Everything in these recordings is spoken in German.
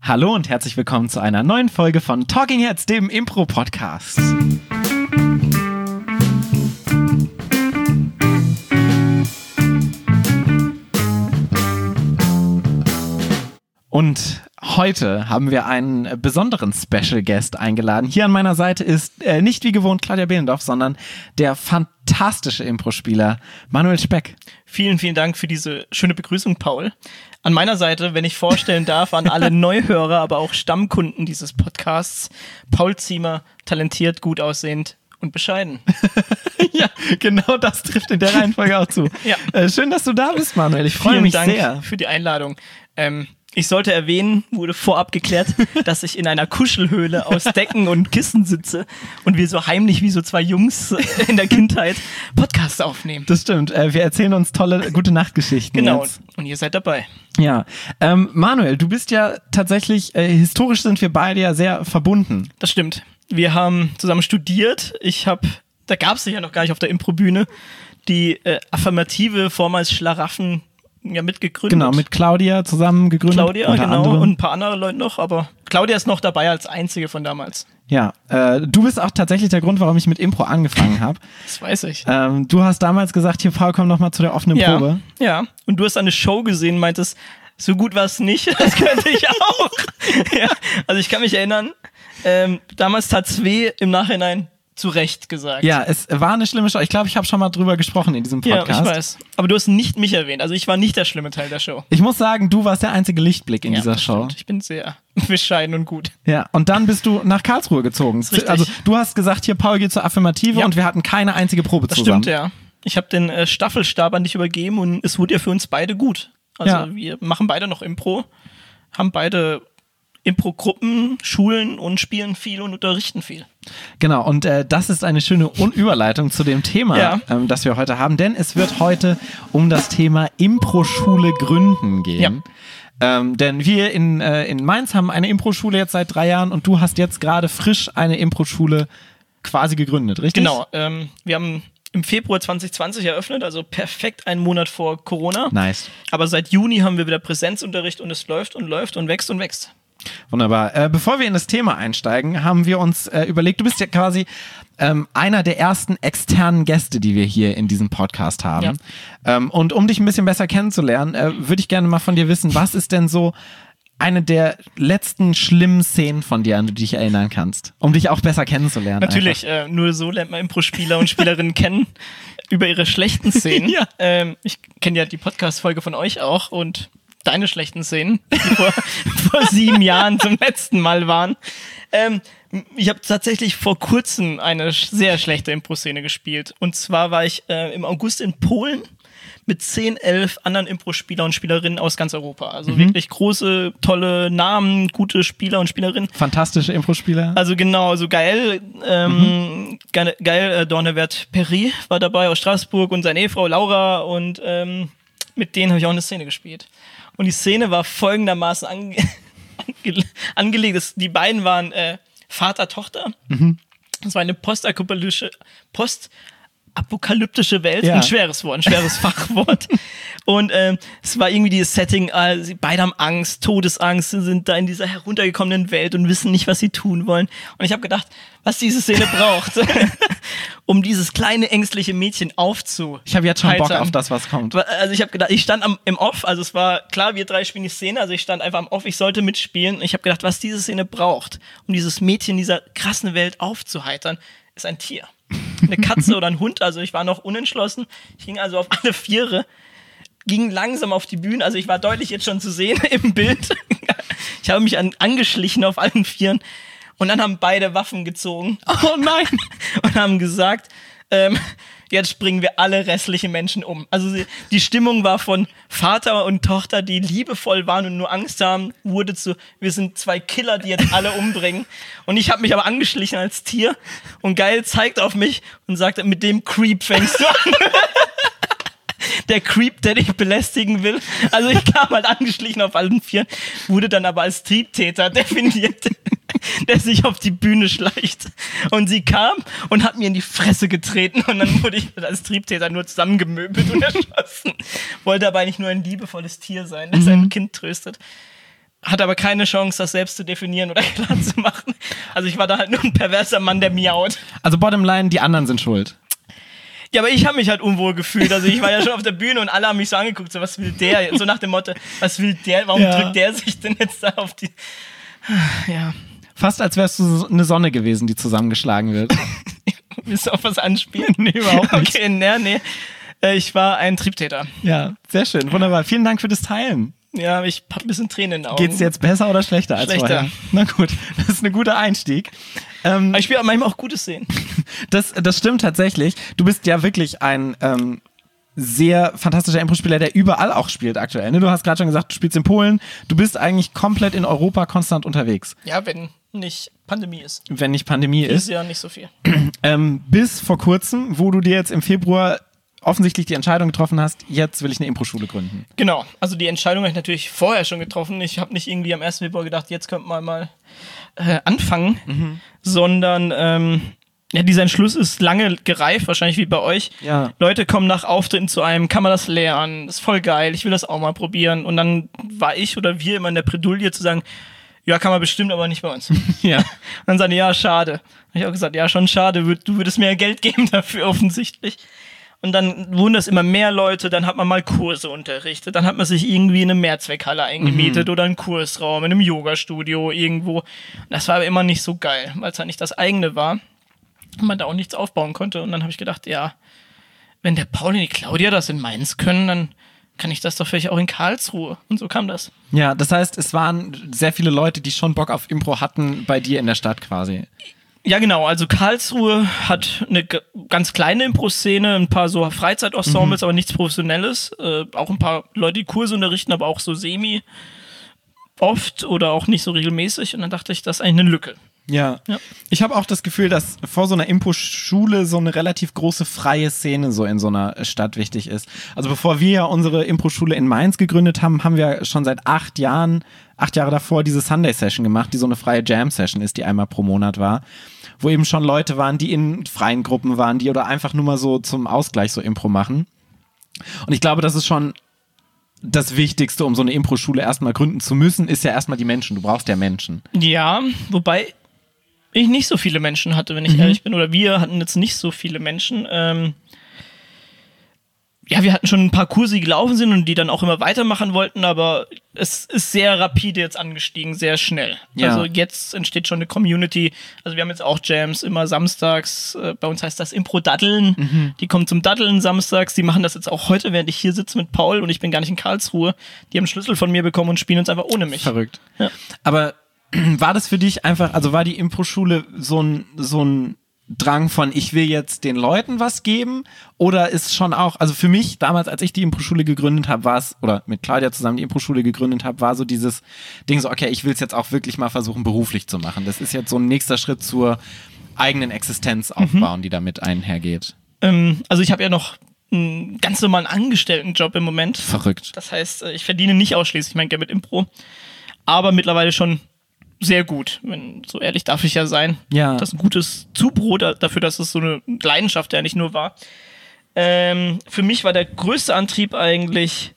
Hallo und herzlich willkommen zu einer neuen Folge von Talking Heads, dem Impro-Podcast. Und heute haben wir einen besonderen Special Guest eingeladen. Hier an meiner Seite ist äh, nicht wie gewohnt Claudia Behlendorf, sondern der fantastische Impro-Spieler Manuel Speck. Vielen, vielen Dank für diese schöne Begrüßung, Paul. An meiner Seite, wenn ich vorstellen darf, an alle Neuhörer, aber auch Stammkunden dieses Podcasts, Paul Ziemer, talentiert, gut aussehend, und bescheiden. ja, genau das trifft in der Reihenfolge auch zu. Ja. Äh, schön, dass du da bist, Manuel. Ich freue Vielen mich Dank sehr. für die Einladung. Ähm, ich sollte erwähnen, wurde vorab geklärt, dass ich in einer Kuschelhöhle aus Decken und Kissen sitze und wir so heimlich wie so zwei Jungs in der Kindheit Podcasts aufnehmen. Das stimmt. Äh, wir erzählen uns tolle gute Nachtgeschichten. Genau. Jetzt. Und ihr seid dabei. Ja. Ähm, Manuel, du bist ja tatsächlich, äh, historisch sind wir beide ja sehr verbunden. Das stimmt. Wir haben zusammen studiert. Ich habe, da gab es ja noch gar nicht auf der Improbühne, die äh, affirmative vormals Schlaraffen ja mitgegründet. Genau, mit Claudia zusammen gegründet. Claudia, genau, anderem. und ein paar andere Leute noch, aber Claudia ist noch dabei als einzige von damals. Ja, äh, du bist auch tatsächlich der Grund, warum ich mit Impro angefangen habe. Das weiß ich. ähm, du hast damals gesagt, hier Paul, komm noch mal zu der offenen ja, Probe. ja. Und du hast eine Show gesehen, meintest, so gut war es nicht, das könnte ich auch. ja, also ich kann mich erinnern, ähm, damals tat's weh, im Nachhinein zu Recht gesagt. Ja, es war eine schlimme Show. Ich glaube, ich habe schon mal drüber gesprochen in diesem Ja, Podcast. ich weiß. Aber du hast nicht mich erwähnt. Also ich war nicht der schlimme Teil der Show. Ich muss sagen, du warst der einzige Lichtblick in ja, dieser Show. stimmt. Ich bin sehr bescheiden und gut. Ja, und dann bist du nach Karlsruhe gezogen. Also du hast gesagt, hier Paul geht zur Affirmative Ja. und wir hatten keine einzige Probe Das zusammen. stimmt, ja. Ich habe den äh, Staffelstab an dich übergeben und es wurde ja für uns beide gut. Also Ja. wir machen beide noch Impro, haben beide Impro-Gruppen, Schulen und spielen viel und unterrichten viel. Genau, und äh, das ist eine schöne Un Überleitung zu dem Thema, Ja. ähm, das wir heute haben, denn es wird heute um das Thema Impro-Schule gründen gehen. Ähm, denn wir in, äh, in Mainz haben eine Impro-Schule jetzt seit drei Jahren und du hast jetzt gerade frisch eine Impro-Schule quasi gegründet, richtig? Genau, ähm, wir haben im Februar 2020 eröffnet, also perfekt einen Monat vor Corona. Nice. Aber seit Juni haben wir wieder Präsenzunterricht und es läuft und läuft und wächst und wächst. Wunderbar. Äh, bevor wir in das Thema einsteigen, haben wir uns äh, überlegt, du bist ja quasi ähm, einer der ersten externen Gäste, die wir hier in diesem Podcast haben. Ja. Ähm, und um dich ein bisschen besser kennenzulernen, äh, würde ich gerne mal von dir wissen, was ist denn so eine der letzten schlimmen Szenen von dir, an die du dich erinnern kannst, um dich auch besser kennenzulernen? Natürlich, äh, nur so lernt man Impro-Spieler und Spielerinnen kennen über ihre schlechten Szenen. Ja. ähm, ich kenne ja die Podcast-Folge von euch auch und deine schlechten Szenen, die vor, vor sieben Jahren zum letzten Mal waren. Ähm, ich habe tatsächlich vor kurzem eine sehr schlechte Impro-Szene gespielt. Und zwar war ich äh, im August in Polen mit 10, 11 anderen Impro-Spieler und Spielerinnen aus ganz Europa. Also wirklich große, tolle Namen, gute Spieler und Spielerinnen. Fantastische Impro-Spieler. Also genau, so geil. Ähm, geil, geil äh, Dornewert Perry war dabei aus Straßburg und seine Ehefrau Laura und ähm, mit denen habe ich auch eine Szene gespielt. Und die Szene war folgendermaßen ange ange angelegt. Die beiden waren äh, Vater, Tochter. Das war eine postapokalyptische, postapokalyptische Welt. Ja. Ein schweres Wort, ein schweres Fachwort. Und ähm, es war irgendwie dieses Setting, äh, sie beide haben Angst, Todesangst, sind da in dieser heruntergekommenen Welt und wissen nicht, was sie tun wollen. Und ich habe gedacht, was diese Szene braucht, um dieses kleine ängstliche Mädchen aufzu. ich habe jetzt schon Bock auf das, was kommt. Also ich habe gedacht, ich stand am, im Off, also es war klar, wir drei spielen die Szene, also ich stand einfach am Off, ich sollte mitspielen. Und ich habe gedacht, was diese Szene braucht, um dieses Mädchen in dieser krassen Welt aufzuheitern, ist ein Tier. Eine Katze oder ein Hund, also ich war noch unentschlossen. Ich ging also auf alle Viere, ging langsam auf die Bühne, also ich war deutlich jetzt schon zu sehen im Bild. Ich habe mich an, angeschlichen auf allen Vieren und dann haben beide Waffen gezogen. Oh nein! und haben gesagt, ähm, jetzt bringen wir alle restlichen Menschen um. Also die Stimmung war von Vater und Tochter, die liebevoll waren und nur Angst haben, wurde zu, wir sind zwei Killer, die jetzt alle umbringen. Und ich habe mich aber angeschlichen als Tier und Geil zeigt auf mich und sagt, mit dem Creep fängst du an. Der Creep, der dich belästigen will. Also ich kam halt angeschlichen auf allen Vieren, wurde dann aber als Triebtäter definiert, der sich auf die Bühne schleicht. Und sie kam und hat mir in die Fresse getreten und dann wurde ich als Triebtäter nur zusammengemöbelt und erschossen. Wollte aber eigentlich nur ein liebevolles Tier sein, das sein Kind tröstet. hatte aber keine Chance, das selbst zu definieren oder klar zu machen. Also ich war da halt nur ein perverser Mann, der miaut. Also Bottomline, die anderen sind schuld. Ja, aber ich habe mich halt unwohl gefühlt. Also ich war ja schon auf der Bühne und alle haben mich so angeguckt, so was will der? So nach dem Motto, was will der? Warum ja. drückt der sich denn jetzt da auf die... Ja. Fast als wärst du eine Sonne gewesen, die zusammengeschlagen wird. Willst du auf was anspielen? nee, überhaupt nicht. Okay, nee, nee. Äh, ich war ein Triebtäter. Ja, sehr schön. Wunderbar. Vielen Dank für das Teilen. Ja, ich hab ein bisschen Tränen in den Augen. Geht's jetzt besser oder schlechter als schlechter. vorher? Na gut, das ist ein guter Einstieg. Ähm, Aber ich spiele manchmal auch gutes Sehen. Das, das stimmt tatsächlich. Du bist ja wirklich ein ähm, sehr fantastischer Impro-Spieler, der überall auch spielt aktuell. Ne? Du hast gerade schon gesagt, du spielst in Polen. Du bist eigentlich komplett in Europa konstant unterwegs. Ja, wenn nicht Pandemie ist. Wenn nicht Pandemie ist. Ist ja nicht so viel. ähm, bis vor kurzem, wo du dir jetzt im Februar offensichtlich die Entscheidung getroffen hast, jetzt will ich eine Impro-Schule gründen. Genau, also die Entscheidung habe ich natürlich vorher schon getroffen. Ich habe nicht irgendwie am 1. Februar gedacht, jetzt könnte man mal äh, anfangen, mhm. sondern ähm, ja, dieser Entschluss ist lange gereift, wahrscheinlich wie bei euch. Ja. Leute kommen nach Auftritten zu einem, kann man das lernen, das ist voll geil, ich will das auch mal probieren. Und dann war ich oder wir immer in der Bredouille zu sagen, ja, kann man bestimmt, aber nicht bei uns. ja. Und dann sagen die, ja, schade. Habe ich auch gesagt, ja, schon schade, du würdest mir Geld geben dafür offensichtlich. Und dann wurden das immer mehr Leute, dann hat man mal Kurse unterrichtet, dann hat man sich irgendwie in eine Mehrzweckhalle eingemietet mhm. oder einen Kursraum in einem Yoga-Studio irgendwo. Das war aber immer nicht so geil, weil es halt nicht das eigene war und man da auch nichts aufbauen konnte. Und dann habe ich gedacht, ja, wenn der Paul und die Claudia das in Mainz können, dann kann ich das doch vielleicht auch in Karlsruhe. Und so kam das. Ja, das heißt, es waren sehr viele Leute, die schon Bock auf Impro hatten bei dir in der Stadt quasi. Ja, genau. Also Karlsruhe hat eine ganz kleine Impro-Szene, ein paar so Freizeit-Ensembles, mhm. aber nichts Professionelles. Äh, auch ein paar Leute, die Kurse unterrichten, aber auch so semi oft oder auch nicht so regelmäßig. Und dann dachte ich, das ist eigentlich eine Lücke. Ja. ja. Ich habe auch das Gefühl, dass vor so einer Impro-Schule so eine relativ große freie Szene so in so einer Stadt wichtig ist. Also bevor wir ja unsere Impro-Schule in Mainz gegründet haben, haben wir schon seit acht Jahren, acht Jahre davor diese Sunday-Session gemacht, die so eine freie Jam-Session ist, die einmal pro Monat war wo eben schon Leute waren, die in freien Gruppen waren, die oder einfach nur mal so zum Ausgleich so Impro machen. Und ich glaube, das ist schon das Wichtigste, um so eine Impro-Schule erstmal gründen zu müssen, ist ja erstmal die Menschen. Du brauchst ja Menschen. Ja, wobei ich nicht so viele Menschen hatte, wenn ich mhm. ehrlich bin, oder wir hatten jetzt nicht so viele Menschen. Ähm, ja, wir hatten schon ein paar Kurse, die gelaufen sind und die dann auch immer weitermachen wollten, aber es ist sehr rapide jetzt angestiegen, sehr schnell. Ja. Also jetzt entsteht schon eine Community. Also wir haben jetzt auch Jams immer samstags. Äh, bei uns heißt das Impro-Daddeln. Mhm. Die kommen zum Daddeln samstags. Die machen das jetzt auch heute, während ich hier sitze mit Paul und ich bin gar nicht in Karlsruhe. Die haben Schlüssel von mir bekommen und spielen uns einfach ohne mich. Verrückt. Ja. Aber war das für dich einfach, also war die Impro-Schule so ein, so ein Drang von, ich will jetzt den Leuten was geben? Oder ist schon auch, also für mich, damals, als ich die Impro-Schule gegründet habe, war es, oder mit Claudia zusammen die Impro-Schule gegründet habe, war so dieses Ding so, okay, ich will es jetzt auch wirklich mal versuchen, beruflich zu machen. Das ist jetzt so ein nächster Schritt zur eigenen Existenz mhm. aufbauen, mhm. die damit einhergeht. Ähm, also ich habe ja noch einen ganz normalen Angestelltenjob im Moment. Verrückt. Das heißt, äh, ich verdiene nicht ausschließlich mein Geld mit Impro, aber mittlerweile schon sehr gut. Wenn, so ehrlich darf ich ja sein. Ja. Das ist ein gutes Zubrot dafür, dass es so eine Leidenschaft ja nicht nur war. Ähm, für mich war der größte Antrieb eigentlich,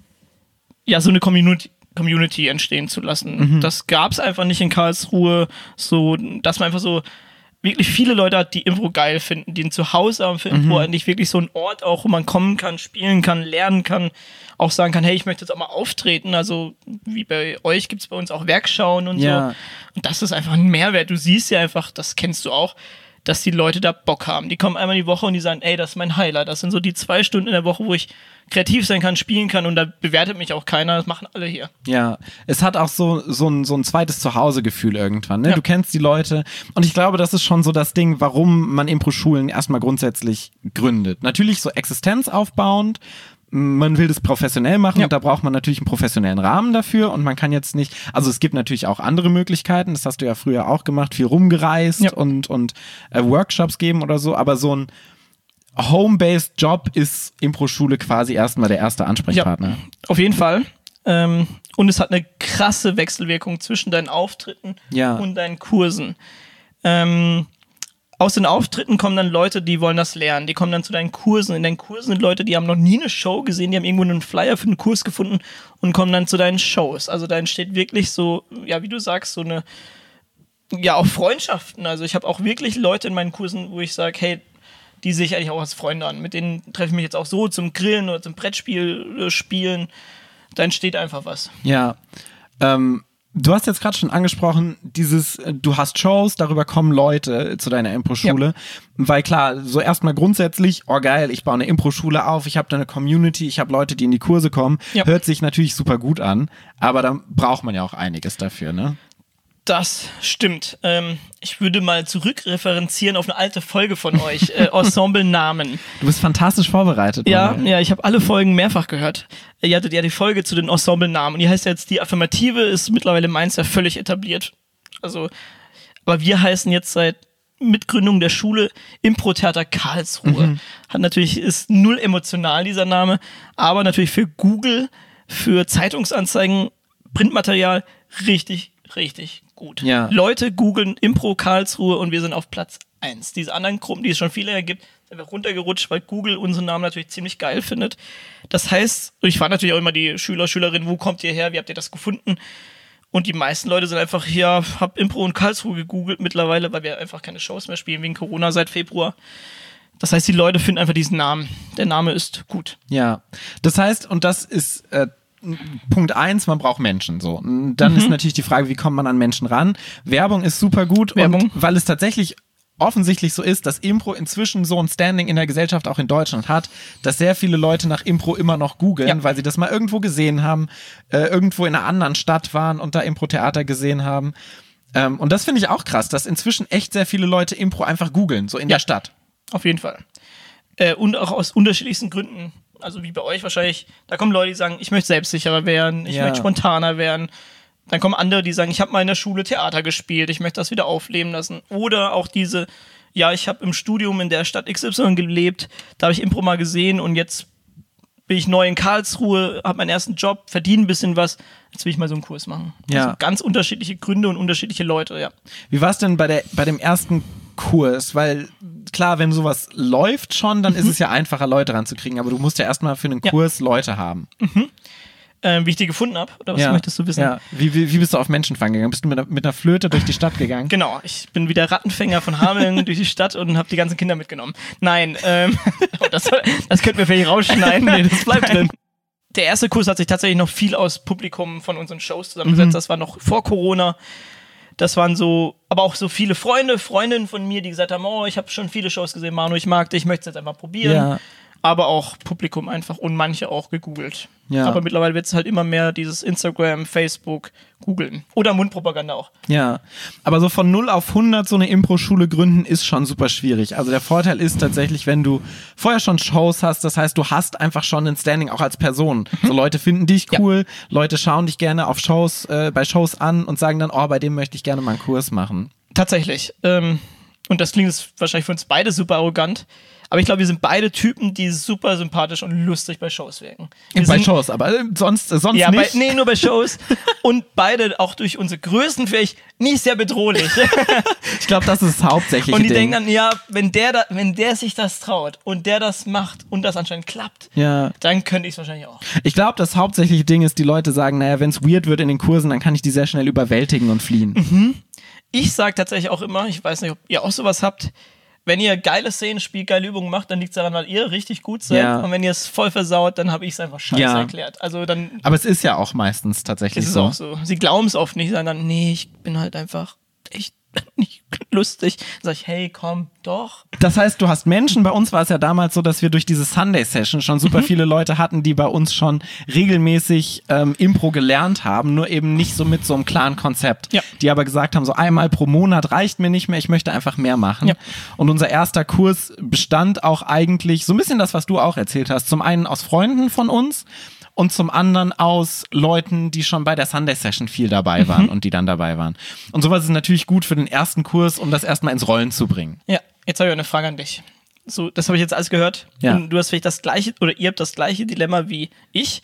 ja, so eine Community, Community entstehen zu lassen. Mhm. Das gab es einfach nicht in Karlsruhe, so, dass man einfach so wirklich viele Leute hat, die Impro geil finden, die ein Zuhause haben für Impro, mhm. eigentlich wirklich so ein Ort auch, wo man kommen kann, spielen kann, lernen kann, auch sagen kann, hey, ich möchte jetzt auch mal auftreten. Also wie bei euch gibt es bei uns auch Werkschauen und ja. so. Und das ist einfach ein Mehrwert. Du siehst ja einfach, das kennst du auch, dass die Leute da Bock haben. Die kommen einmal die Woche und die sagen, ey, das ist mein Highlight. Das sind so die zwei Stunden in der Woche, wo ich kreativ sein kann, spielen kann und da bewertet mich auch keiner. Das machen alle hier. Ja, es hat auch so, so, ein, so ein zweites Zuhause-Gefühl irgendwann. Ne? Ja. Du kennst die Leute und ich glaube, das ist schon so das Ding, warum man Impro-Schulen erstmal grundsätzlich gründet. Natürlich so existenzaufbauend, man will das professionell machen, ja. da braucht man natürlich einen professionellen Rahmen dafür und man kann jetzt nicht, also es gibt natürlich auch andere Möglichkeiten, das hast du ja früher auch gemacht, viel rumgereist ja. und, und äh, Workshops geben oder so, aber so ein Home-based Job ist Impro-Schule quasi erstmal der erste Ansprechpartner. Ja, auf jeden Fall. Ähm, und es hat eine krasse Wechselwirkung zwischen deinen Auftritten und deinen Kursen. Ähm, aus den Auftritten kommen dann Leute, die wollen das lernen. Die kommen dann zu deinen Kursen. In deinen Kursen sind Leute, die haben noch nie eine Show gesehen, die haben irgendwo einen Flyer für einen Kurs gefunden und kommen dann zu deinen Shows. Also da entsteht wirklich so, ja, wie du sagst, so eine, ja, auch Freundschaften. Also ich habe auch wirklich Leute in meinen Kursen, wo ich sage, hey, die sehe ich eigentlich auch als Freunde an. Mit denen treffe ich mich jetzt auch so zum Grillen oder zum Brettspiel äh, spielen. Da entsteht einfach was. Ja. Ähm, Du hast jetzt gerade schon angesprochen, dieses, äh, du hast Shows, darüber kommen Leute zu deiner Impro-Schule. Ja. Weil klar, so erstmal grundsätzlich, oh geil, ich baue eine Impro-Schule auf, ich habe da eine Community, ich habe Leute, die in die Kurse kommen. Ja. Hört sich natürlich super gut an, aber dann braucht man ja auch einiges dafür, ne? Das stimmt. Ähm, ich würde mal zurückreferenzieren auf eine alte Folge von euch, äh, Ensemble-Namen. Du bist fantastisch vorbereitet. Ja, ja, ich habe alle Folgen mehrfach gehört. Ihr hattet ja die Folge zu den Ensemble-Namen. Die heißt jetzt, die Affirmative ist mittlerweile meins ja völlig etabliert. Also, aber wir heißen jetzt seit Mitgründung der Schule Impro-Theater Karlsruhe. Mhm. Hat natürlich, ist null emotional dieser Name, aber natürlich für Google, für Zeitungsanzeigen, Printmaterial richtig, richtig gut. Ja. Leute googeln Impro Karlsruhe und wir sind auf Platz 1. Diese anderen Gruppen, die es schon viele ergibt, sind wir runtergerutscht, weil Google unseren Namen natürlich ziemlich geil findet. Das heißt, ich frage natürlich auch immer die Schüler, Schülerinnen, wo kommt ihr her, wie habt ihr das gefunden? Und die meisten Leute sind einfach hier, hab Impro und Karlsruhe gegoogelt mittlerweile, weil wir einfach keine Shows mehr spielen wegen Corona seit Februar. Das heißt, die Leute finden einfach diesen Namen. Der Name ist gut. Ja. Das heißt, und das ist äh, Punkt eins, man braucht Menschen. So, dann mhm. ist natürlich die Frage, wie kommt man an Menschen ran? Werbung ist super gut, Werbung. Und weil es tatsächlich offensichtlich so ist, dass Impro inzwischen so ein Standing in der Gesellschaft auch in Deutschland hat, dass sehr viele Leute nach Impro immer noch googeln, ja. weil sie das mal irgendwo gesehen haben, äh, irgendwo in einer anderen Stadt waren und da Impro-Theater gesehen haben. Ähm, und das finde ich auch krass, dass inzwischen echt sehr viele Leute Impro einfach googeln, so in ja. der Stadt. Auf jeden Fall. Äh, und auch aus unterschiedlichsten Gründen also wie bei euch wahrscheinlich, da kommen Leute, die sagen, ich möchte selbstsicherer werden, ich ja. möchte spontaner werden. Dann kommen andere, die sagen, ich habe mal in der Schule Theater gespielt, ich möchte das wieder aufleben lassen. Oder auch diese, ja, ich habe im Studium in der Stadt XY gelebt, da habe ich Impro mal gesehen und jetzt bin ich neu in Karlsruhe, habe meinen ersten Job, verdiene ein bisschen was, jetzt will ich mal so einen Kurs machen. Ja. Also ganz unterschiedliche Gründe und unterschiedliche Leute, ja. Wie war es denn bei, der, bei dem ersten Kurs? Weil klar, wenn sowas läuft schon, dann mhm. ist es ja einfacher, Leute ranzukriegen, aber du musst ja erstmal für einen Kurs ja. Leute haben. Mhm. Ähm, wie ich die gefunden habe, oder was ja. möchtest du wissen? Ja. Wie, wie, wie, bist du auf Menschenfang gegangen? Bist du mit einer, mit einer Flöte durch die Stadt gegangen? Genau, ich bin wieder Rattenfänger von Hameln durch die Stadt und habe die ganzen Kinder mitgenommen. Nein, ähm, das, das könnten wir vielleicht rausschneiden. nee, das bleibt drin. Der erste Kurs hat sich tatsächlich noch viel aus Publikum von unseren Shows zusammengesetzt. Mhm. Das war noch vor Corona. Das waren so, aber auch so viele Freunde, Freundinnen von mir, die gesagt haben, oh, ich habe schon viele Shows gesehen, Manu, ich mag dich, ich möchte es jetzt einfach probieren. Ja. Aber auch Publikum einfach und manche auch gegoogelt. Ja. Aber mittlerweile wird es halt immer mehr dieses Instagram, Facebook, googeln. Oder Mundpropaganda auch. Ja. Aber so von 0 auf 100 so eine Impro-Schule gründen ist schon super schwierig. Also der Vorteil ist tatsächlich, wenn du vorher schon Shows hast, das heißt, du hast einfach schon ein Standing auch als Person. Mhm. So Leute finden dich cool, ja. Leute schauen dich gerne auf Shows, äh, bei Shows an und sagen dann, oh, bei dem möchte ich gerne mal einen Kurs machen. Tatsächlich. Ähm, und das klingt wahrscheinlich für uns beide super arrogant. Aber ich glaube, wir sind beide Typen, die super sympathisch und lustig bei Shows wirken. Wir bei Shows, aber äh, sonst, äh, sonst ja, nicht. Bei, nee, nur bei Shows. und beide auch durch unsere Größen vielleicht nicht sehr bedrohlich. ich glaube, das ist hauptsächlich. Und die Ding. denken dann, ja, wenn der, da, wenn der sich das traut und der das macht und das anscheinend klappt, ja. dann könnte ich es wahrscheinlich auch. Ich glaube, das hauptsächliche Ding ist, die Leute sagen, naja, wenn es weird wird in den Kursen, dann kann ich die sehr schnell überwältigen und fliehen. Mhm. Ich sage tatsächlich auch immer, ich weiß nicht, ob ihr auch sowas habt, wenn ihr geile Szenen spielt, geile Übungen macht, dann liegt es daran, weil ihr richtig gut seid. Ja. Und wenn ihr es voll versaut, dann habe ich es einfach scheiße ja. erklärt. Also dann. Aber es ist ja auch meistens tatsächlich ist so. Ist auch so. Sie glauben es oft nicht, sondern nee, ich bin halt einfach echt nicht lustig. Dann sag ich, hey, komm, doch. Das heißt, du hast Menschen, bei uns war es ja damals so, dass wir durch diese Sunday-Session schon super mhm. viele Leute hatten, die bei uns schon regelmäßig ähm, Impro gelernt haben, nur eben nicht so mit so einem klaren Konzept. Ja. Die aber gesagt haben, so einmal pro Monat reicht mir nicht mehr, ich möchte einfach mehr machen. Ja. Und unser erster Kurs bestand auch eigentlich so ein bisschen das, was du auch erzählt hast. Zum einen aus Freunden von uns, und zum anderen aus Leuten, die schon bei der Sunday Session viel dabei waren mhm. und die dann dabei waren. Und sowas ist natürlich gut für den ersten Kurs, um das erstmal ins Rollen zu bringen. Ja, jetzt habe ich eine Frage an dich. So, das habe ich jetzt alles gehört. Ja. Und du hast vielleicht das gleiche oder ihr habt das gleiche Dilemma wie ich.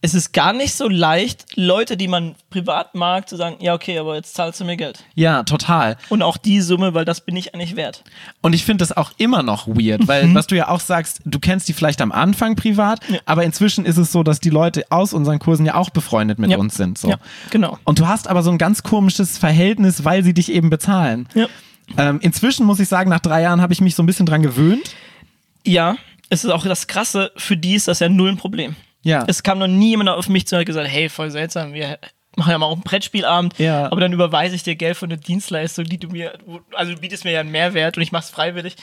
Es ist gar nicht so leicht, Leute, die man privat mag, zu sagen, ja, okay, aber jetzt zahlst du mir Geld. Ja, total. Und auch die Summe, weil das bin ich eigentlich wert. Und ich finde das auch immer noch weird, weil was du ja auch sagst, du kennst die vielleicht am Anfang privat, Ja. aber inzwischen ist es so, dass die Leute aus unseren Kursen ja auch befreundet mit Ja. uns sind. So. Ja, genau. Und du hast aber so ein ganz komisches Verhältnis, weil sie dich eben bezahlen. Ja. Ähm, inzwischen muss ich sagen, nach drei Jahren habe ich mich so ein bisschen dran gewöhnt. Ja, es ist auch das Krasse, für die ist das ja null ein Problem. Ja. Es kam noch nie jemand auf mich zu und hat gesagt, hey, voll seltsam, wir machen ja mal auch einen Brettspielabend, Ja. aber dann überweise ich dir Geld für eine Dienstleistung, die du mir, also du bietest mir ja einen Mehrwert und ich mach's freiwillig.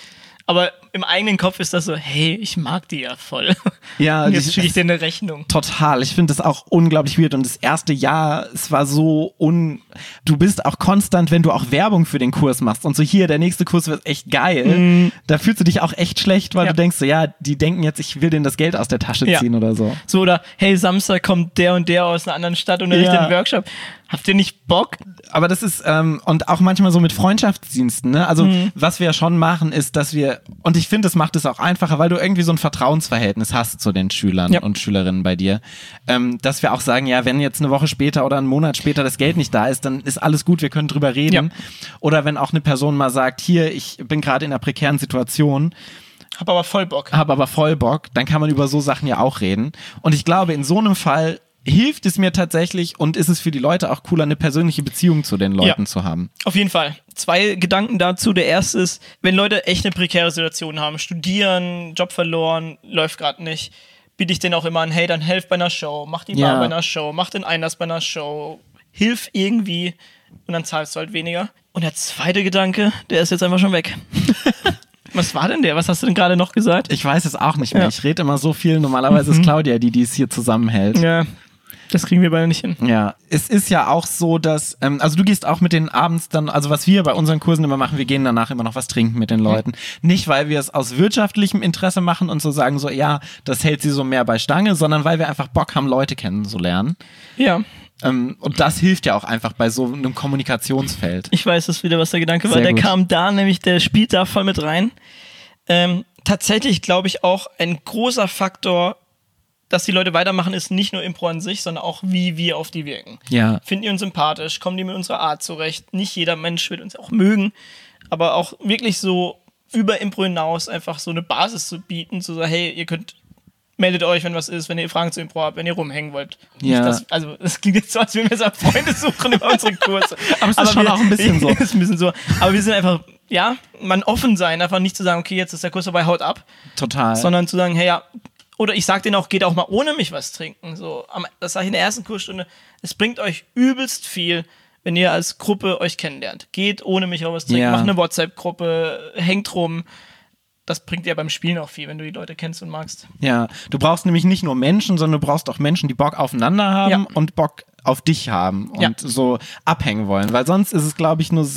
Aber im eigenen Kopf ist das so, hey, ich mag die ja voll. Ja, und jetzt schicke ich dir eine Rechnung. Total. Ich finde das auch unglaublich weird. Und das erste Jahr, es war so un. Du bist auch konstant, wenn du auch Werbung für den Kurs machst und so hier, der nächste Kurs wird echt geil. Da fühlst du dich auch echt schlecht, weil Mhm. Ja. du denkst so, ja, die denken jetzt, ich will denen das Geld aus der Tasche Ja. ziehen oder so. So, oder hey, Samstag kommt der und der aus einer anderen Stadt und unterrichtet Ja. einen Workshop. Habt ihr nicht Bock? Aber das ist, ähm, und auch manchmal so mit Freundschaftsdiensten, ne? Also, Mhm. was wir schon machen, ist, dass wir, und ich finde, das macht es auch einfacher, weil du irgendwie so ein Vertrauensverhältnis hast zu den Schülern Ja. und Schülerinnen bei dir, ähm, dass wir auch sagen, ja, wenn jetzt eine Woche später oder einen Monat später das Geld nicht da ist, dann ist alles gut, wir können drüber reden. Ja. Oder wenn auch eine Person mal sagt, hier, ich bin gerade in einer prekären Situation, Hab aber voll Bock. habe aber voll Bock, dann kann man über so Sachen ja auch reden. Und ich glaube, in so einem Fall hilft es mir tatsächlich und ist es für die Leute auch cooler, eine persönliche Beziehung zu den Leuten Ja. zu haben. Auf jeden Fall. Zwei Gedanken dazu. Der erste ist, wenn Leute echt eine prekäre Situation haben, studieren, Job verloren, läuft gerade nicht, biete ich denen auch immer an, hey, dann helf bei einer Show, mach die Ja. Bar bei einer Show, mach den Einlass bei einer Show, hilf irgendwie und dann zahlst du halt weniger. Und der zweite Gedanke, der ist jetzt einfach schon weg. Was war denn der? Was hast du denn gerade noch gesagt? Ich weiß es auch nicht mehr. Ja. Ich rede immer so viel. Normalerweise ist Claudia die, die es hier zusammenhält. Ja, das kriegen wir beide nicht hin. Ja, es ist ja auch so, dass, ähm, also du gehst auch mit den abends dann, also was wir bei unseren Kursen immer machen, wir gehen danach immer noch was trinken mit den Leuten. Nicht, weil wir es aus wirtschaftlichem Interesse machen und so sagen so, ja, das hält sie so mehr bei Stange, sondern weil wir einfach Bock haben, Leute kennenzulernen. Ja, Ähm, und das hilft ja auch einfach bei so einem Kommunikationsfeld. Ich weiß es wieder, was der Gedanke war. Sehr Der gut. kam da, nämlich der spielt da voll mit rein. Ähm, tatsächlich glaube ich auch ein großer Faktor, dass die Leute weitermachen, ist nicht nur Impro an sich, sondern auch, wie wir auf die wirken. Ja. Finden die uns sympathisch? Kommen die mit unserer Art zurecht? Nicht jeder Mensch wird uns auch mögen, aber auch wirklich so über Impro hinaus einfach so eine Basis zu bieten, zu sagen, hey, ihr könnt meldet euch, wenn was ist, wenn ihr Fragen zu Impro habt, wenn ihr rumhängen wollt. Ja. dass- also es klingt jetzt so, als würden wir so Freunde suchen über unsere Kurse. Aber es ist schon wir, auch ein bisschen so. ist ein bisschen so. Aber wir sind einfach, ja, man offen sein, einfach nicht zu sagen, okay, jetzt ist der Kurs vorbei, haut ab, Total. sondern zu sagen, hey, ja, oder ich sag denen auch, geht auch mal ohne mich was trinken. So, am- das sage ich in der ersten Kursstunde. Es bringt euch übelst viel, wenn ihr als Gruppe euch kennenlernt. Geht ohne mich auch was trinken, Ja. macht eine WhatsApp-Gruppe, hängt rum. Das bringt dir beim Spielen auch viel, wenn du die Leute kennst und magst. Ja, du brauchst nämlich nicht nur Menschen, sondern du brauchst auch Menschen, die Bock aufeinander haben Ja. und Bock auf dich haben und Ja. so abhängen wollen. Weil sonst ist es, glaube ich, nur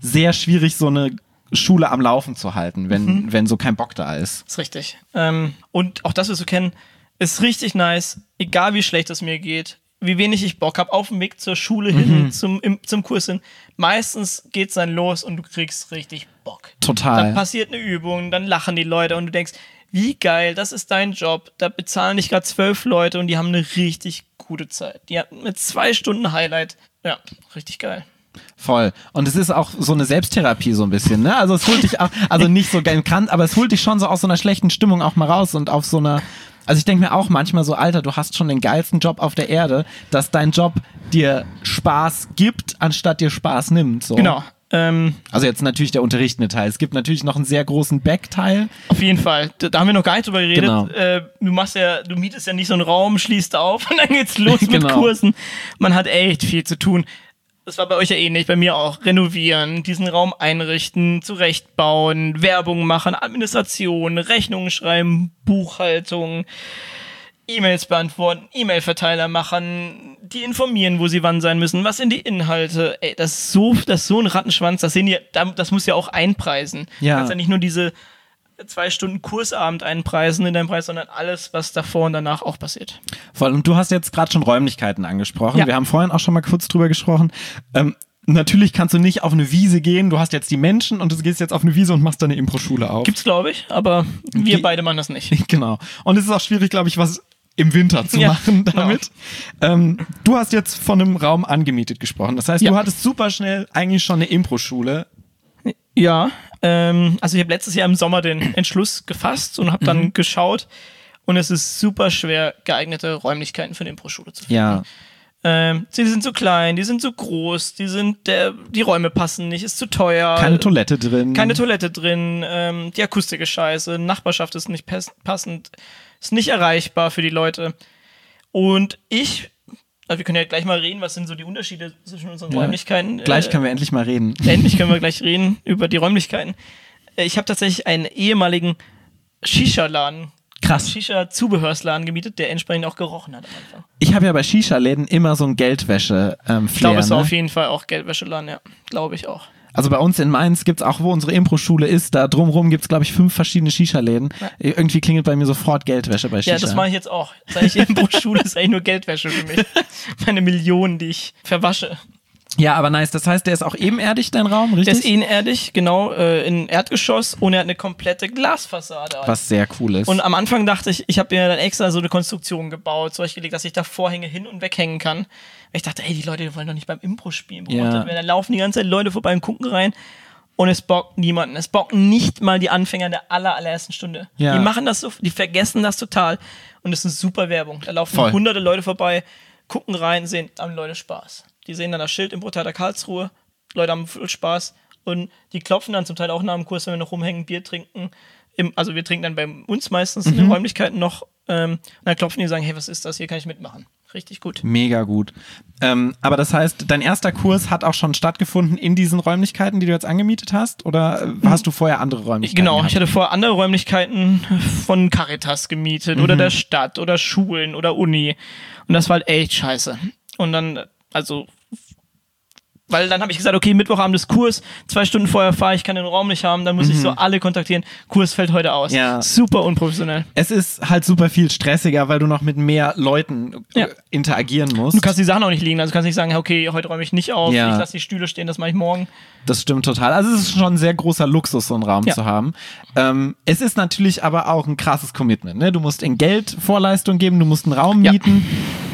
sehr schwierig, so eine Schule am Laufen zu halten, wenn, Mhm. wenn so kein Bock da ist. ist richtig. Ähm, und auch das wirst du kennen, ist richtig nice, egal wie schlecht es mir geht, wie wenig ich Bock habe, auf dem Weg zur Schule Mhm. hin, zum, im, zum Kurs hin. Meistens geht's dann los und du kriegst richtig Bock. Total. Dann passiert eine Übung, dann lachen die Leute und du denkst, wie geil, das ist dein Job. Da bezahlen dich gerade zwölf Leute und die haben eine richtig gute Zeit. Die hatten mit zwei Stunden Highlight. Ja, richtig geil. Voll. Und es ist auch so eine Selbsttherapie so ein bisschen, ne? Also es holt dich auch, also nicht so geil krank, aber es holt dich schon so aus so einer schlechten Stimmung auch mal raus und auf so einer, also ich denke mir auch manchmal so, Alter, du hast schon den geilsten Job auf der Erde, dass dein Job dir Spaß gibt, anstatt dir Spaß nimmt. So. Genau. Ähm, Also jetzt natürlich der unterrichtende Teil. Es gibt natürlich noch einen sehr großen Backteil. Auf jeden Fall. Da, da haben wir noch gar nicht drüber geredet. Genau. Äh, du machst ja, du mietest ja nicht so einen Raum, schließt auf und dann geht's los mit Genau. Kursen. Man hat echt viel zu tun. Das war bei euch ja ähnlich, bei mir auch. Renovieren, diesen Raum einrichten, zurechtbauen, Werbung machen, Administration, Rechnungen schreiben, Buchhaltung, E-Mails beantworten, E-Mail-Verteiler machen, die informieren, wo sie wann sein müssen, was sind die Inhalte. Ey, das ist so, das ist so ein Rattenschwanz, das sehen die, da- das muss ja auch einpreisen. Ja. Du kannst ja nicht nur diese zwei Stunden Kursabend einpreisen in deinem Preis, sondern alles, was davor und danach auch passiert. Voll. Und du hast jetzt gerade schon Räumlichkeiten angesprochen. Ja. Wir haben vorhin auch schon mal kurz drüber gesprochen. Ähm, natürlich kannst du nicht auf eine Wiese gehen. Du hast jetzt die Menschen und du gehst jetzt auf eine Wiese und machst deine Impro-Schule auf. Gibt's, glaube ich, aber wir Die- beide machen das nicht. Genau. Und es ist auch schwierig, glaube ich, was im Winter zu Ja, machen genau. damit. Ähm, du hast jetzt von einem Raum angemietet gesprochen. Das heißt, Ja. du hattest super schnell eigentlich schon eine Impro-Schule. Ja, ähm, also ich habe letztes Jahr im Sommer den Entschluss gefasst und habe dann Mhm. geschaut und es ist super schwer, geeignete Räumlichkeiten für eine Impro-Schule zu finden. Ja. Ähm, sie sind zu klein, die sind zu groß, die sind der, die Räume passen nicht, ist zu teuer. Keine Toilette drin. Keine Toilette drin, ähm, die Akustik ist scheiße, Nachbarschaft ist nicht pass- passend, ist nicht erreichbar für die Leute. Und ich, also wir können ja gleich mal reden, was sind so die Unterschiede zwischen unseren Ja. Räumlichkeiten. Gleich Äh, können wir endlich mal reden. Endlich können wir gleich reden über die Räumlichkeiten. Äh, Ich habe tatsächlich einen ehemaligen Shisha-Laden, Krass. Shisha-Zubehörsladen gemietet, der entsprechend auch gerochen hat am Anfang. Ich habe ja bei Shisha-Läden immer so ein Geldwäsche ähm, Ich glaube, es war ne? auf jeden Fall auch Geldwäscheladen, ja. Glaube ich auch. Also bei uns in Mainz gibt es auch, wo unsere Impro-Schule ist, da drumherum gibt es, glaube ich, fünf verschiedene Shisha-Läden. Irgendwie klingelt bei mir sofort Geldwäsche bei Shisha. Ja, das mache ich jetzt auch. Seit ich in Schule ist eigentlich nur Geldwäsche für mich. Meine Millionen, die ich verwasche. Ja, aber nice. Das heißt, der ist auch ebenerdig, dein Raum, richtig? Der ist ebenerdig, genau, äh, in Erdgeschoss und er hat eine komplette Glasfassade. Was sehr cool ist. Und am Anfang dachte ich, ich habe mir dann extra so eine Konstruktion gebaut, zurechtgelegt, dass ich da Vorhänge hin und weghängen kann. Weil ich dachte, ey, die Leute wollen doch nicht beim Impro spielen. Ja. Da laufen die ganze Zeit Leute vorbei und gucken rein. Und es bockt niemanden. Es bocken nicht mal die Anfänger der aller, allerersten Stunde. Ja. Die machen das so, die vergessen das total. Und es ist super Werbung. Da laufen Voll. hunderte Leute vorbei, gucken rein, sehen, haben Leute Spaß. Die sehen dann das Schild im Theater Karlsruhe, Leute haben viel Spaß. Und die klopfen dann zum Teil auch nach dem Kurs, wenn wir noch rumhängen, Bier trinken. Im, also wir trinken dann bei uns meistens in Mhm. den Räumlichkeiten noch. Ähm, und dann klopfen die und sagen, hey, was ist das? Hier kann ich mitmachen. Richtig gut. Mega gut. Ähm, aber das heißt, dein erster Kurs hat auch schon stattgefunden in diesen Räumlichkeiten, die du jetzt angemietet hast? Oder äh, hast du vorher andere Räumlichkeiten? Genau, ich gehabt? hatte vorher andere Räumlichkeiten von Caritas gemietet oder der Stadt oder Schulen oder Uni. Und das war halt echt scheiße. Und dann, also, weil dann habe ich gesagt, okay, Mittwochabend ist Kurs, zwei Stunden vorher fahre ich, kann den Raum nicht haben, dann muss ich so alle kontaktieren. Kurs fällt heute aus. Ja. Super unprofessionell. Es ist halt super viel stressiger, weil du noch mit mehr Leuten äh, Ja. interagieren musst. Du kannst die Sachen auch nicht liegen, also du kannst nicht sagen, okay, heute räume ich nicht auf, Ja. ich lasse die Stühle stehen, das mache ich morgen. Das stimmt total. Also es ist schon ein sehr großer Luxus, so einen Raum Ja. zu haben. Ähm, es ist natürlich aber auch ein krasses Commitment. Ne? Du musst in Geld Vorleistung geben, du musst einen Raum mieten.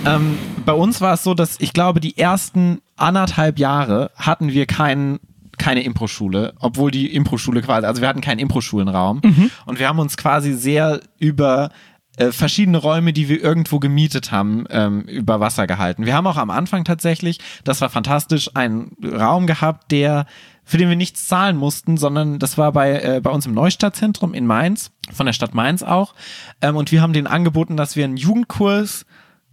Ähm, bei uns war es so, dass ich glaube, die ersten anderthalb Jahre hatten wir keinen keine Impro-Schule, obwohl die Impro-Schule quasi, also wir hatten keinen Impro-Schulenraum Mhm. und wir haben uns quasi sehr über äh, verschiedene Räume, die wir irgendwo gemietet haben, ähm, über Wasser gehalten. Wir haben auch am Anfang tatsächlich, das war fantastisch, einen Raum gehabt, der für den wir nichts zahlen mussten, sondern das war bei, äh, bei uns im Neustadtzentrum in Mainz, von der Stadt Mainz auch. Ähm, und wir haben denen angeboten, dass wir einen Jugendkurs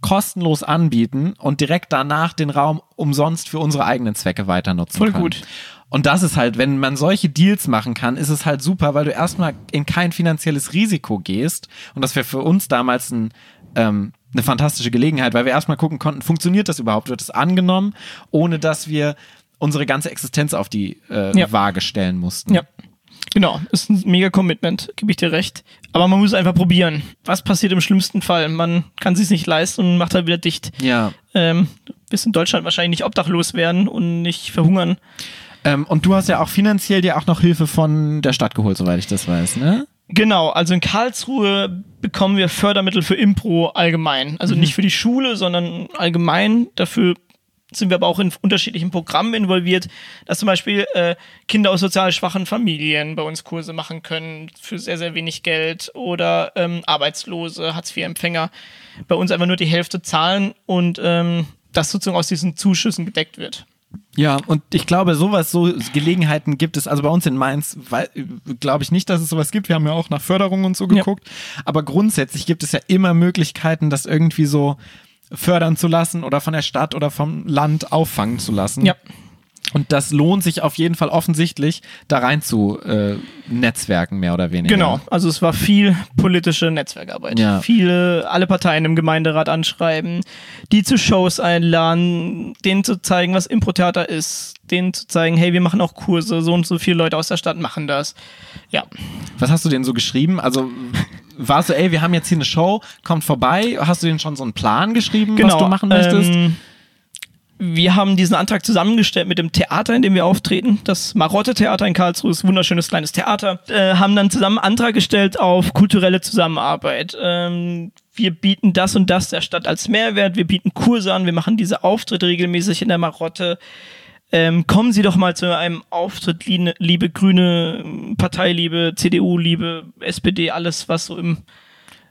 kostenlos anbieten und direkt danach den Raum umsonst für unsere eigenen Zwecke weiter nutzen Voll können. gut. Und das ist halt, wenn man solche Deals machen kann, ist es halt super, weil du erstmal in kein finanzielles Risiko gehst. Und das wäre für uns damals ein, ähm, eine fantastische Gelegenheit, weil wir erstmal gucken konnten, funktioniert das überhaupt? Wird es angenommen, ohne dass wir unsere ganze Existenz auf die äh, Ja. Waage stellen mussten. Ja. Genau, ist ein mega Commitment, gebe ich dir recht. Aber man muss einfach probieren. Was passiert im schlimmsten Fall? Man kann sich nicht leisten und macht halt wieder dicht. Ja. Ähm, wirst in Deutschland wahrscheinlich nicht obdachlos werden und nicht verhungern. Ähm, und du hast ja auch finanziell dir auch noch Hilfe von der Stadt geholt, soweit ich das weiß, ne? Genau, also in Karlsruhe bekommen wir Fördermittel für Impro allgemein. Also nicht für die Schule, sondern allgemein. Dafür sind wir aber auch in unterschiedlichen Programmen involviert, dass zum Beispiel äh, Kinder aus sozial schwachen Familien bei uns Kurse machen können für sehr, sehr wenig Geld oder ähm, Arbeitslose, Hartz-IV-Empfänger bei uns einfach nur die Hälfte zahlen und ähm, das sozusagen aus diesen Zuschüssen gedeckt wird. Ja, und ich glaube, sowas, so Gelegenheiten gibt es, also bei uns in Mainz, glaube ich nicht, dass es sowas gibt. Wir haben ja auch nach Förderung und so Ja. geguckt. Aber grundsätzlich gibt es ja immer Möglichkeiten, das irgendwie so fördern zu lassen oder von der Stadt oder vom Land auffangen zu lassen. Ja. Und das lohnt sich auf jeden Fall offensichtlich, da rein zu äh, netzwerken, mehr oder weniger. Genau, also es war viel politische Netzwerkarbeit. Ja. Viele, alle Parteien im Gemeinderat anschreiben, die zu Shows einladen, denen zu zeigen, was Impro-Theater ist, denen zu zeigen, hey, wir machen auch Kurse, so und so viele Leute aus der Stadt machen das. Ja, Was hast du denn so geschrieben? Also warst du, ey, wir haben jetzt hier eine Show, kommt vorbei. Hast du denen schon so einen Plan geschrieben, genau. was du machen möchtest? Ähm, wir haben diesen Antrag zusammengestellt mit dem Theater, in dem wir auftreten. Das Marotte-Theater in Karlsruhe ist ein wunderschönes kleines Theater. Äh, haben dann zusammen einen Antrag gestellt auf kulturelle Zusammenarbeit. Ähm, wir bieten das und das der Stadt als Mehrwert. Wir bieten Kurse an. Wir machen diese Auftritte regelmäßig in der Marotte. Ähm, kommen Sie doch mal zu einem Auftritt, liebe Grüne Partei, liebe CDU, liebe SPD, alles, was so im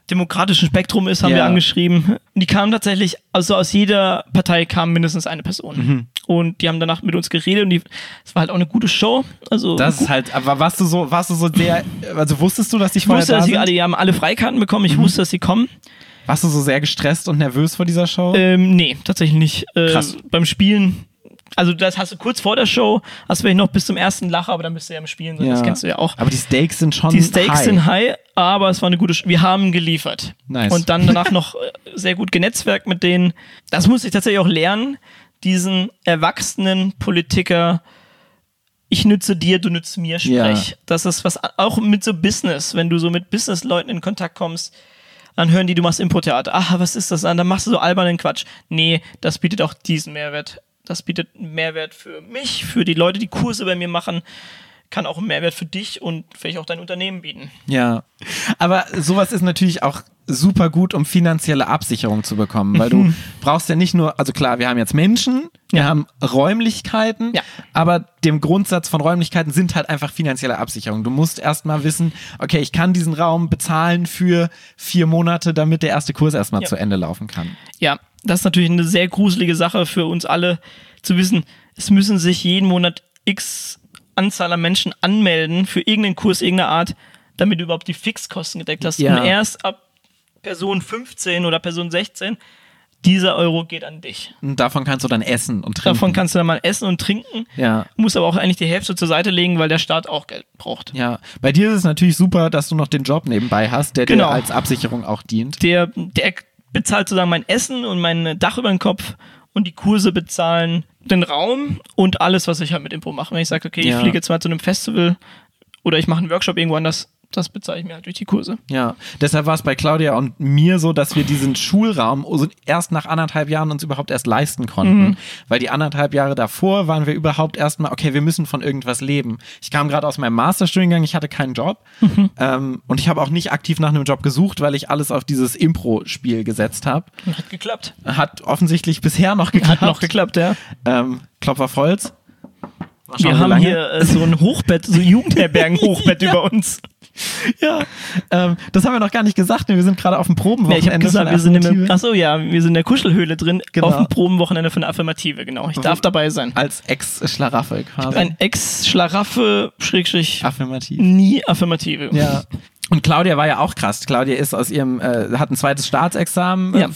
demokratischen Spektrum ist, haben ja. wir angeschrieben. Die kamen tatsächlich, also aus jeder Partei kam mindestens eine Person. Mhm. Und die haben danach mit uns geredet und es war halt auch eine gute Show. Also das ist halt, aber warst du so, warst du so sehr, also wusstest du, dass die ich wusste, dass sie alle, die haben alle Freikarten bekommen. Ich mhm. wusste, dass sie kommen. Warst du so sehr gestresst und nervös vor dieser Show? Ähm, nee, tatsächlich nicht. Äh, Krass. Beim Spielen also das hast du kurz vor der Show, hast du vielleicht noch bis zum ersten Lacher, aber dann bist du ja im Spielen, so, ja. das kennst du ja auch. Aber die Stakes sind schon Die Stakes high. sind high, aber es war eine gute, Sch wir haben geliefert. Nice. Und dann danach noch äh, sehr gut genetzwerkt mit denen. Das musste ich tatsächlich auch lernen, diesen erwachsenen Politiker, ich nütze dir, du nützt mir Sprech. Ja. Das ist was, auch mit so Business, wenn du so mit Businessleuten in Kontakt kommst, dann hören die, du machst Impro-Theater. Ach, was ist das? Dann machst du so albernen Quatsch. Nee, das bietet auch diesen Mehrwert das bietet einen Mehrwert für mich, für die Leute, die Kurse bei mir machen, kann auch einen Mehrwert für dich und vielleicht auch dein Unternehmen bieten. Ja, aber sowas ist natürlich auch super gut, um finanzielle Absicherung zu bekommen, weil du mhm. brauchst ja nicht nur, also klar, wir haben jetzt Menschen, wir ja. haben Räumlichkeiten, ja. aber dem Grundsatz von Räumlichkeiten sind halt einfach finanzielle Absicherung. Du musst erstmal wissen, okay, ich kann diesen Raum bezahlen für vier Monate, damit der erste Kurs erstmal ja. zu Ende laufen kann. Ja, das ist natürlich eine sehr gruselige Sache für uns alle zu wissen, es müssen sich jeden Monat x Anzahl an Menschen anmelden für irgendeinen Kurs irgendeiner Art, damit du überhaupt die Fixkosten gedeckt hast. Ja. Und erst ab Person 15 oder Person 16 dieser Euro geht an dich. Und davon kannst du dann essen und trinken. Davon kannst du dann mal essen und trinken. Ja. Musst aber auch eigentlich die Hälfte zur Seite legen, weil der Staat auch Geld braucht. Ja. Bei dir ist es natürlich super, dass du noch den Job nebenbei hast, der genau. dir als Absicherung auch dient. Der, der bezahlt sozusagen mein Essen und mein Dach über den Kopf und die Kurse bezahlen den Raum und alles, was ich halt mit Impro mache. Wenn ich sage, okay, ja. ich fliege jetzt mal zu einem Festival oder ich mache einen Workshop irgendwo anders, das bezahle ich mir halt durch die Kurse. Ja, deshalb war es bei Claudia und mir so, dass wir diesen Schulraum erst nach anderthalb Jahren uns überhaupt erst leisten konnten. Mhm. Weil die anderthalb Jahre davor waren wir überhaupt erstmal, okay, wir müssen von irgendwas leben. Ich kam gerade aus meinem Masterstudiengang, ich hatte keinen Job mhm. ähm, und ich habe auch nicht aktiv nach einem Job gesucht, weil ich alles auf dieses Impro-Spiel gesetzt habe. Hat geklappt. Hat offensichtlich bisher noch geklappt. Hat noch geklappt, ja. Ähm, Klopf auf Holz. Wir haben hier äh, so ein Hochbett, so ein Jugendherbergen-Hochbett über uns ja, ähm, das haben wir noch gar nicht gesagt. Wir sind gerade auf dem Probenwochenende. Ja, ich habe gesagt, wir sind in der, achso, ja, wir sind in der Kuschelhöhle drin, genau. auf dem Probenwochenende von der Affirmative, genau. Ich darf dabei sein. Als Ex-Schlaraffe quasi. Ein Ex-Schlaraffe, Schrägstrich. Affirmativ. Nie Affirmative. Ja. Und Claudia war ja auch krass. Claudia ist aus ihrem, äh, hat ein zweites Staatsexamen. Ja. Äh,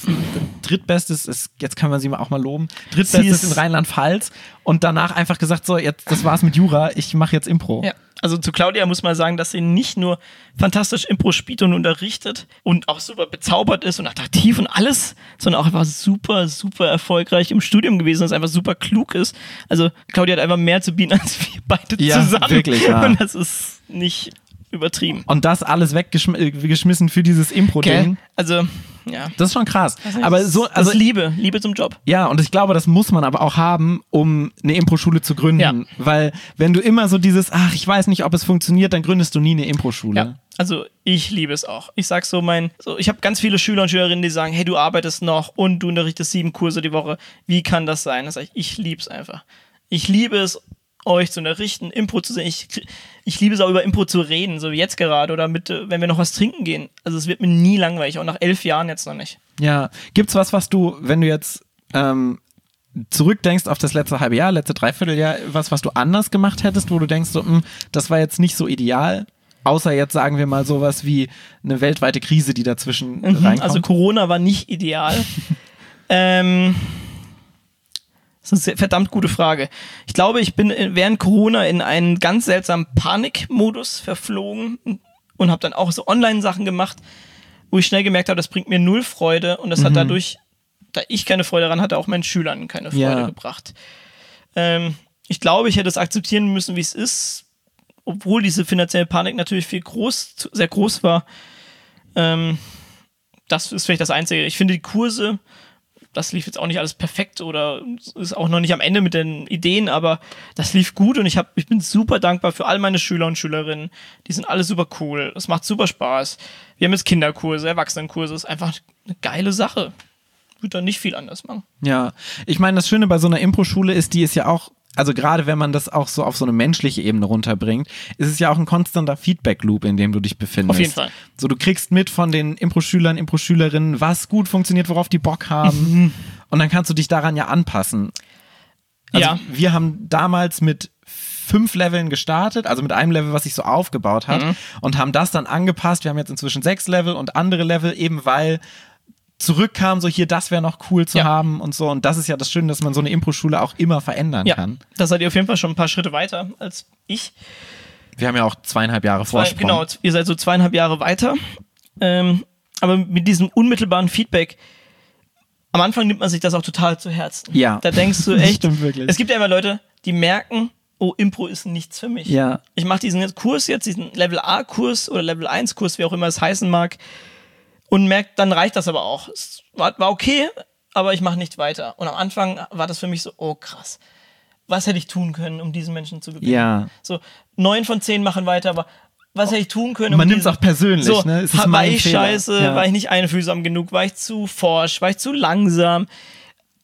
drittbestes ist, jetzt kann man sie auch mal loben, drittbestes in Rheinland-Pfalz. Und danach einfach gesagt, so, jetzt, das war's mit Jura, ich mache jetzt Impro. Ja. Also zu Claudia muss man sagen, dass sie nicht nur fantastisch Impro spielt und unterrichtet und auch super bezaubert ist und attraktiv und alles, sondern auch einfach super, super erfolgreich im Studium gewesen ist, einfach super klug ist. Also Claudia hat einfach mehr zu bieten als wir beide ja, zusammen. Wirklich, ja. Und das ist nicht übertrieben. Und das alles weggeschmissen für dieses Impro-Ding. Okay. Also, ja. Das ist schon krass. aber so, also das ist Liebe, Liebe zum Job. Ja, und ich glaube, das muss man aber auch haben, um eine Impro-Schule zu gründen. Ja. Weil, wenn du immer so dieses, ach, ich weiß nicht, ob es funktioniert, dann gründest du nie eine Impro-Schule. Ja. Also ich liebe es auch. Ich sag so, mein, so, ich habe ganz viele Schüler und Schülerinnen, die sagen, hey, du arbeitest noch und du unterrichtest sieben Kurse die Woche. Wie kann das sein? Das sag ich, ich liebe es einfach. Ich liebe es, euch zu unterrichten, Impro zu sehen. Ich, ich liebe es auch über Impro zu reden, so wie jetzt gerade oder mit, äh, wenn wir noch was trinken gehen. Also es wird mir nie langweilig, auch nach elf Jahren jetzt noch nicht. Ja, gibt's was, was du, wenn du jetzt ähm, zurückdenkst auf das letzte halbe Jahr, letzte Dreivierteljahr, was, was du anders gemacht hättest, wo du denkst, so, mh, hm, das war jetzt nicht so ideal? Außer jetzt sagen wir mal sowas wie eine weltweite Krise, die dazwischen mhm, reinkommt. Also Corona war nicht ideal. ähm, das ist eine verdammt gute Frage. Ich glaube, ich bin während Corona in einen ganz seltsamen Panikmodus verflogen und habe dann auch so Online-Sachen gemacht, wo ich schnell gemerkt habe, das bringt mir null Freude und das mhm. hat dadurch, da ich keine Freude daran hatte, auch meinen Schülern keine Freude ja. gebracht. Ähm, ich glaube, ich hätte es akzeptieren müssen, wie es ist, obwohl diese finanzielle Panik natürlich viel groß, sehr groß war. Ähm, das ist vielleicht das Einzige. Ich finde die Kurse das lief jetzt auch nicht alles perfekt oder ist auch noch nicht am Ende mit den Ideen, aber das lief gut und ich, hab, ich bin super dankbar für all meine Schüler und Schülerinnen. Die sind alle super cool. Es macht super Spaß. Wir haben jetzt Kinderkurse, Erwachsenenkurse. Das ist einfach eine geile Sache. Wird da nicht viel anders machen. Ja, ich meine, das Schöne bei so einer Impro-Schule ist, die ist ja auch also gerade wenn man das auch so auf so eine menschliche Ebene runterbringt, ist es ja auch ein konstanter Feedback-Loop, in dem du dich befindest. Auf jeden Fall. So, du kriegst mit von den Impro-Schülern, Impro-Schülerinnen, was gut funktioniert, worauf die Bock haben. Mhm. Und dann kannst du dich daran ja anpassen. Also ja. Wir haben damals mit fünf Leveln gestartet, also mit einem Level, was sich so aufgebaut hat, mhm. und haben das dann angepasst. Wir haben jetzt inzwischen sechs Level und andere Level, eben weil zurückkam, so hier, das wäre noch cool zu ja. haben und so. Und das ist ja das Schöne, dass man so eine Impro-Schule auch immer verändern ja. kann. Da seid ihr auf jeden Fall schon ein paar Schritte weiter als ich. Wir haben ja auch zweieinhalb Jahre Zwei, Vorsprung. Genau, ihr seid so zweieinhalb Jahre weiter. Ähm, aber mit diesem unmittelbaren Feedback, am Anfang nimmt man sich das auch total zu Herzen. Ja. Da denkst du echt. Stimmt wirklich. Es gibt ja immer Leute, die merken, oh, Impro ist nichts für mich. Ja. Ich mache diesen Kurs jetzt, diesen Level A-Kurs oder Level 1-Kurs, wie auch immer es heißen mag und merkt, dann reicht das aber auch. Es war, war okay, aber ich mache nicht weiter. Und am Anfang war das für mich so, oh krass. Was hätte ich tun können, um diesen Menschen zu gewinnen? Ja. So, neun von zehn machen weiter, aber was hätte ich tun können? Um Man nimmt es auch persönlich, so, ne? Ist war ich Fehler? scheiße? Ja. War ich nicht einfühlsam genug? War ich zu forsch? War ich zu langsam?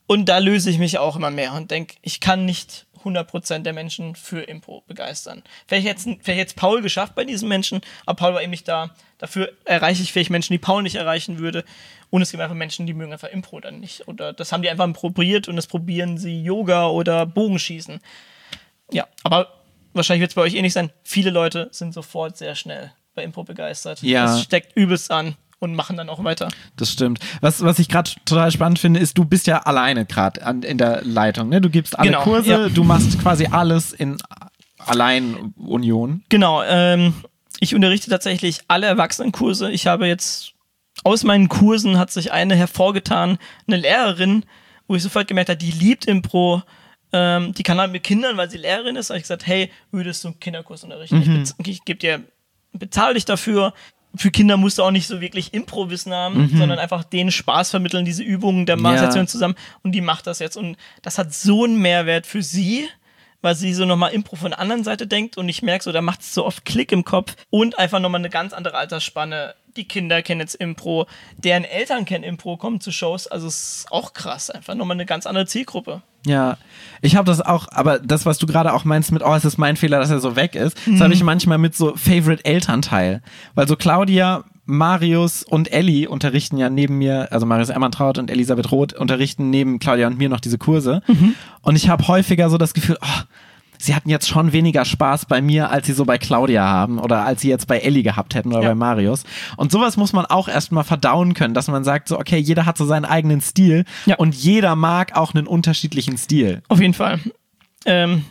Und da löse ich mich auch immer mehr und denke, ich kann nicht 100% der Menschen für Impro begeistern. Vielleicht jetzt, vielleicht jetzt Paul geschafft bei diesen Menschen, aber Paul war eben nicht da. Dafür erreiche ich vielleicht Menschen, die Paul nicht erreichen würde. Und es gibt einfach Menschen, die mögen einfach Impro dann nicht. Oder das haben die einfach probiert und das probieren sie Yoga oder Bogenschießen. Ja, aber wahrscheinlich wird es bei euch ähnlich sein. Viele Leute sind sofort sehr schnell bei Impro begeistert. Ja. Das steckt übelst an und machen dann auch weiter. Das stimmt. Was, was ich gerade total spannend finde, ist, du bist ja alleine gerade in der Leitung. Ne? Du gibst alle genau, Kurse, ja. du machst quasi alles in Alleinunion. Genau. Ähm, ich unterrichte tatsächlich alle Erwachsenenkurse. Ich habe jetzt aus meinen Kursen hat sich eine hervorgetan, eine Lehrerin, wo ich sofort gemerkt habe, die liebt Impro. Ähm, die kann halt mit Kindern, weil sie Lehrerin ist, habe ich gesagt, hey, würdest du einen Kinderkurs unterrichten? Mhm. Ich, ich gebe dir, bezahle dich dafür für Kinder musst du auch nicht so wirklich Improwissen haben, mhm. sondern einfach denen Spaß vermitteln, diese Übungen der Massation ja. zusammen. Und die macht das jetzt. Und das hat so einen Mehrwert für sie, weil sie so nochmal Impro von der anderen Seite denkt. Und ich merke so, da macht es so oft Klick im Kopf und einfach nochmal eine ganz andere Altersspanne. Die Kinder kennen jetzt Impro, deren Eltern kennen Impro, kommen zu Shows. Also es ist auch krass, einfach nochmal eine ganz andere Zielgruppe. Ja, ich habe das auch, aber das, was du gerade auch meinst mit, oh, es ist mein Fehler, dass er so weg ist, mhm. das habe ich manchmal mit so Favorite Elternteil. Weil so Claudia, Marius und Ellie unterrichten ja neben mir, also Marius Emmertraut und Elisabeth Roth unterrichten neben Claudia und mir noch diese Kurse. Mhm. Und ich habe häufiger so das Gefühl, oh, sie hatten jetzt schon weniger Spaß bei mir, als sie so bei Claudia haben oder als sie jetzt bei Ellie gehabt hätten oder ja. bei Marius. Und sowas muss man auch erstmal verdauen können, dass man sagt, so, okay, jeder hat so seinen eigenen Stil ja. und jeder mag auch einen unterschiedlichen Stil. Auf jeden Fall. Ähm,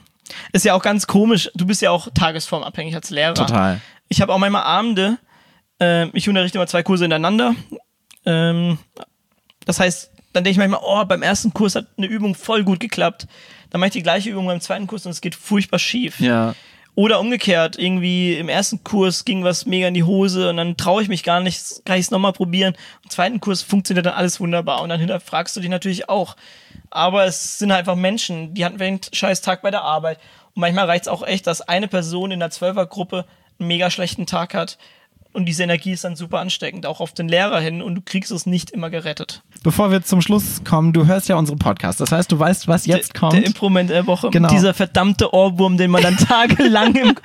ist ja auch ganz komisch, du bist ja auch tagesformabhängig als Lehrer. Total. Ich habe auch manchmal Abende, äh, ich unterrichte immer zwei Kurse hintereinander. Ähm, das heißt, dann denke ich manchmal, oh, beim ersten Kurs hat eine Übung voll gut geklappt. Dann mache ich die gleiche Übung beim zweiten Kurs und es geht furchtbar schief. Ja. Oder umgekehrt, irgendwie im ersten Kurs ging was mega in die Hose und dann traue ich mich gar nicht, kann ich es nochmal probieren. Im zweiten Kurs funktioniert dann alles wunderbar und dann hinterfragst du dich natürlich auch. Aber es sind halt einfach Menschen, die hatten einen scheiß Tag bei der Arbeit. Und manchmal reicht es auch echt, dass eine Person in der Zwölfergruppe einen mega schlechten Tag hat und diese Energie ist dann super ansteckend, auch auf den Lehrer hin und du kriegst es nicht immer gerettet. Bevor wir zum Schluss kommen, du hörst ja unsere Podcasts. Das heißt, du weißt, was jetzt kommt. Der Improvement der Woche. Genau. Dieser verdammte Ohrwurm, den man dann tagelang im.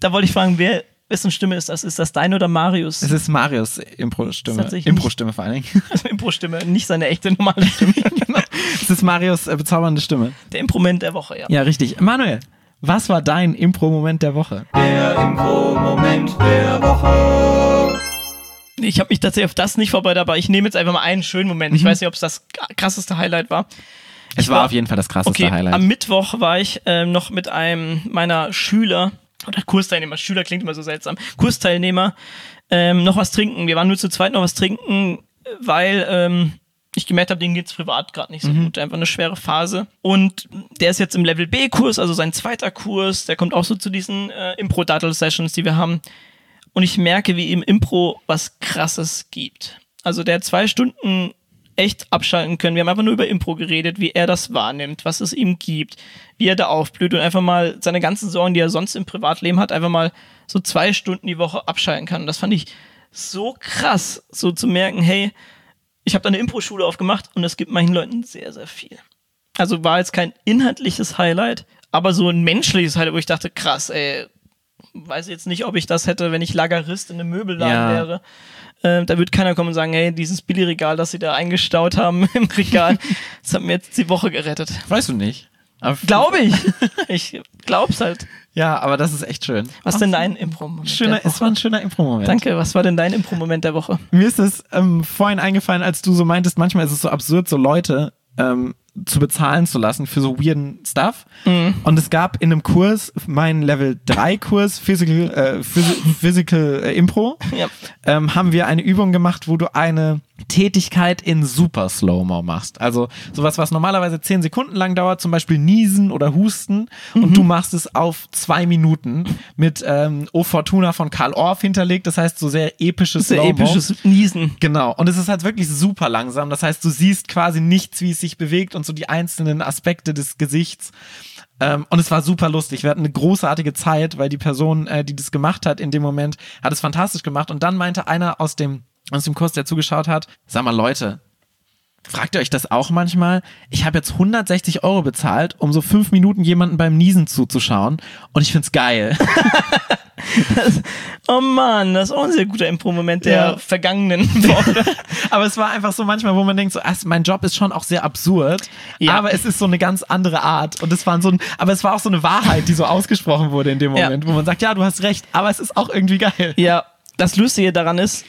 Da wollte ich fragen, wer, wessen Stimme ist das? Ist das dein oder Marius? Es ist Marius Impro-Stimme. Impro-Stimme vor allen Dingen. Also Impro-Stimme, nicht seine echte normale Stimme. genau. Es ist Marius äh, bezaubernde Stimme. Der Improvement der Woche, ja. Ja, richtig. Manuel, was war dein Impro-Moment der Woche? Der Impro-Moment der Woche. Ich habe mich tatsächlich auf das nicht vorbereitet, aber ich nehme jetzt einfach mal einen schönen Moment. Mhm. Ich weiß nicht, ob es das krasseste Highlight war. Es war, war, auf jeden Fall das krasseste okay, Highlight. Am Mittwoch war ich äh, noch mit einem meiner Schüler oder Kursteilnehmer, Schüler klingt immer so seltsam, Kursteilnehmer, ähm, noch was trinken. Wir waren nur zu zweit noch was trinken, weil ähm, ich gemerkt habe, denen geht es privat gerade nicht so mhm. gut. Einfach eine schwere Phase. Und der ist jetzt im Level B-Kurs, also sein zweiter Kurs. Der kommt auch so zu diesen äh, Impro-Dattel-Sessions, die wir haben. Und ich merke, wie ihm Impro was Krasses gibt. Also der hat zwei Stunden echt abschalten können. Wir haben einfach nur über Impro geredet, wie er das wahrnimmt, was es ihm gibt, wie er da aufblüht und einfach mal seine ganzen Sorgen, die er sonst im Privatleben hat, einfach mal so zwei Stunden die Woche abschalten kann. Und das fand ich so krass, so zu merken, hey, ich habe da eine Impro-Schule aufgemacht und es gibt manchen Leuten sehr, sehr viel. Also war jetzt kein inhaltliches Highlight, aber so ein menschliches Highlight, wo ich dachte, krass, ey, weiß jetzt nicht, ob ich das hätte, wenn ich Lagerist in einem Möbelladen Ja. wäre. Äh, da wird keiner kommen und sagen, hey, dieses Billigregal, das sie da eingestaut haben im Regal, das hat mir jetzt die Woche gerettet. Weißt du nicht. Glaube ich. Ich glaub's halt. Ja, aber das ist echt schön. Was denn dein Impro-Moment? Schöner, es war ein schöner Impro-Moment. Danke, was war denn dein Impro-Moment der Woche? Mir ist es ähm, vorhin eingefallen, als du so meintest, manchmal ist es so absurd, so Leute ähm, zu bezahlen zu lassen für so weirden Stuff. Mhm. Und es gab in einem Kurs, meinen Level 3 Kurs Physical, äh, Phys Physical äh, Impro, Ja. ähm, haben wir eine Übung gemacht, wo du eine Tätigkeit in super Slow-Mo machst. Also sowas, was normalerweise 10 Sekunden lang dauert, zum Beispiel Niesen oder Husten. Und du machst es auf zwei Minuten mit ähm, O Fortuna von Karl Orff hinterlegt. Das heißt, so sehr episches Sehr episches Niesen. Genau. Und es ist halt wirklich super langsam. Das heißt, du siehst quasi nichts, wie es sich bewegt und so die einzelnen Aspekte des Gesichts. Ähm, und es war super lustig. Wir hatten eine großartige Zeit, weil die Person, äh, die das gemacht hat, in dem Moment, hat es fantastisch gemacht. Und dann meinte einer aus dem, aus dem Kurs, der zugeschaut hat, sag mal Leute, fragt ihr euch das auch manchmal? Ich habe jetzt 160 Euro bezahlt, um so fünf Minuten jemanden beim Niesen zuzuschauen. Und ich find's geil. Oh Mann, das ist auch ein sehr guter Impro-Moment der Ja. vergangenen Woche. Aber es war einfach so manchmal, wo man denkt, so, ach, mein Job ist schon auch sehr absurd, Ja. aber es ist so eine ganz andere Art. Und es war so ein, aber es war auch so eine Wahrheit, die so ausgesprochen wurde in dem Ja. Moment, wo man sagt, ja, du hast recht, aber es ist auch irgendwie geil. ja, das Lustige daran ist,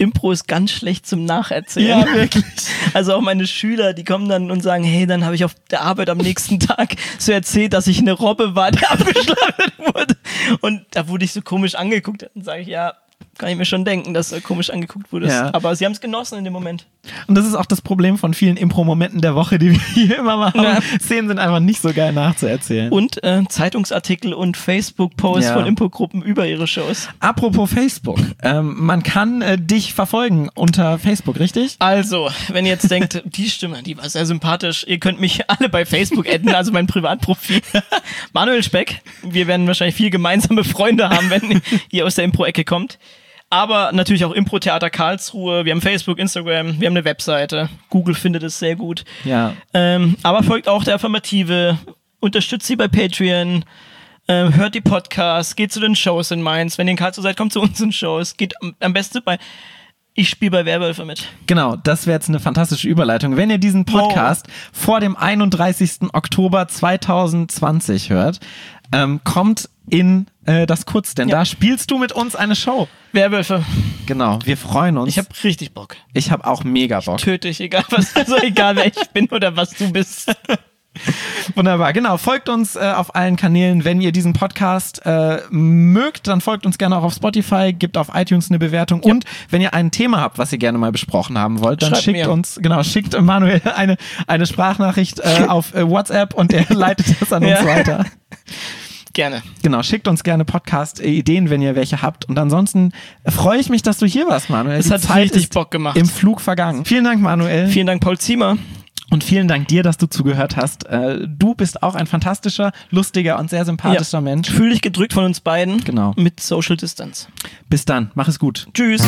Impro ist ganz schlecht zum Nacherzählen. Ja, wirklich. Also auch meine Schüler, die kommen dann und sagen, hey, dann habe ich auf der Arbeit am nächsten Tag so erzählt, dass ich eine Robbe war, die abgeschlachtet wurde. Und da wurde ich so komisch angeguckt. Dann sage ich, ja, kann ich mir schon denken, dass du komisch angeguckt wurdest. Ja. Aber sie haben es genossen in dem Moment. Und das ist auch das Problem von vielen Impro-Momenten der Woche, die wir hier immer machen. Ja. Szenen sind einfach nicht so geil nachzuerzählen. Und äh, Zeitungsartikel und Facebook-Posts Ja. von Impro-Gruppen über ihre Shows. Apropos Facebook, ähm, man kann äh, dich verfolgen unter Facebook, richtig? Also, wenn ihr jetzt denkt, die Stimme, die war sehr sympathisch, ihr könnt mich alle bei Facebook adden, also mein Privatprofil. Manuel Speck. Wir werden wahrscheinlich viel gemeinsame Freunde haben, wenn ihr aus der Impro-Ecke kommt. Aber natürlich auch Impro-Theater Karlsruhe. Wir haben Facebook, Instagram, wir haben eine Webseite. Google findet es sehr gut. Ja. Ähm, aber folgt auch der Affirmative, unterstützt sie bei Patreon, ähm, hört die Podcasts, geht zu den Shows in Mainz. Wenn ihr in Karlsruhe seid, kommt zu unseren Shows. Geht am, besten bei, ich spiele bei Werwölfe mit. Genau, das wäre jetzt eine fantastische Überleitung. Wenn ihr diesen Podcast vor dem 31. Oktober 2020 hört, ähm, kommt in äh, das Kurz, denn Ja. da spielst du mit uns eine Show. Werwölfe. Genau, wir freuen uns. Ich habe richtig Bock. ich hab auch mega Bock. Töte ich, egal was, also egal wer ich bin oder was du bist. Wunderbar, genau. Folgt uns äh, auf allen Kanälen. Wenn ihr diesen Podcast äh, mögt, dann folgt uns gerne auch auf Spotify, gebt auf iTunes eine Bewertung. Und wenn ihr ein Thema habt, was ihr gerne mal besprochen haben wollt, dann Schreibt schickt mir. uns, genau, schickt Manuel eine, eine Sprachnachricht äh, auf äh, WhatsApp und der leitet das an uns Ja. weiter. Gerne. Genau, schickt uns gerne Podcast-Ideen, wenn ihr welche habt. Und ansonsten freue ich mich, dass du hier warst, Manuel. Es Die hat Zeit richtig Bock gemacht. Im Flug vergangen. Vielen Dank, Manuel. Vielen Dank, Paul Ziemer. Und vielen Dank dir, dass du zugehört hast. Äh, Du bist auch ein fantastischer, lustiger und sehr sympathischer Mensch. Fühl dich gedrückt von uns beiden. Genau. Mit Social Distance. Bis dann. Mach es gut. Tschüss.